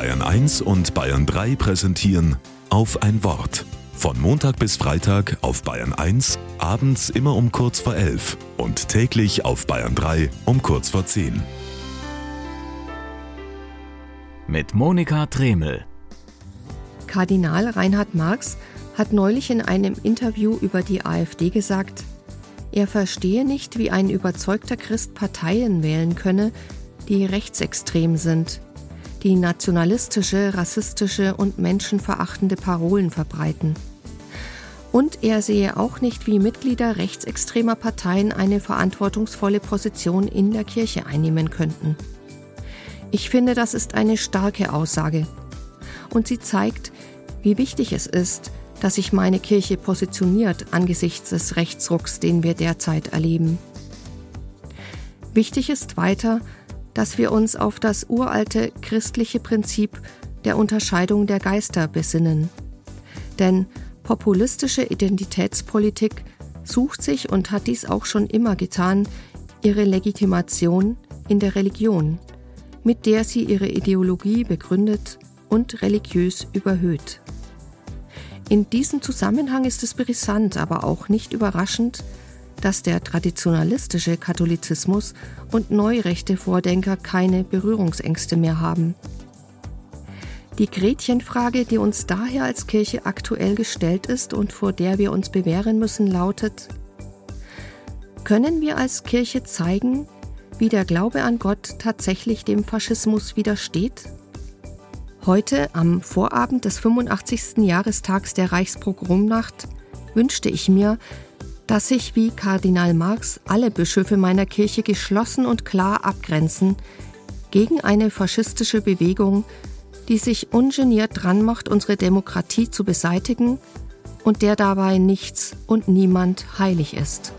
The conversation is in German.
Bayern 1 und Bayern 3 präsentieren auf ein Wort. Von Montag bis Freitag auf Bayern 1, abends immer um kurz vor 11 und täglich auf Bayern 3 um kurz vor 10. Mit Monika Tremel. Kardinal Reinhard Marx hat neulich in einem Interview über die AfD gesagt, er verstehe nicht, wie ein überzeugter Christ Parteien wählen könne, die rechtsextrem sind, die nationalistische, rassistische und menschenverachtende Parolen verbreiten. Und er sehe auch nicht, wie Mitglieder rechtsextremer Parteien eine verantwortungsvolle Position in der Kirche einnehmen könnten. Ich finde, das ist eine starke Aussage. Und sie zeigt, wie wichtig es ist, dass sich meine Kirche positioniert angesichts des Rechtsrucks, den wir derzeit erleben. Wichtig ist weiter, dass wir uns auf das uralte christliche Prinzip der Unterscheidung der Geister besinnen. Denn populistische Identitätspolitik sucht sich und hat dies auch schon immer getan, ihre Legitimation in der Religion, mit der sie ihre Ideologie begründet und religiös überhöht. In diesem Zusammenhang ist es brisant, aber auch nicht überraschend, dass der traditionalistische Katholizismus und neurechte Vordenker keine Berührungsängste mehr haben. Die Gretchenfrage, die uns daher als Kirche aktuell gestellt ist und vor der wir uns bewähren müssen, lautet, können wir als Kirche zeigen, wie der Glaube an Gott tatsächlich dem Faschismus widersteht? Heute, am Vorabend des 85. Jahrestags der Reichspogromnacht, wünschte ich mir, dass sich wie Kardinal Marx alle Bischöfe meiner Kirche geschlossen und klar abgrenzen gegen eine faschistische Bewegung, die sich ungeniert dran macht, unsere Demokratie zu beseitigen und der dabei nichts und niemand heilig ist.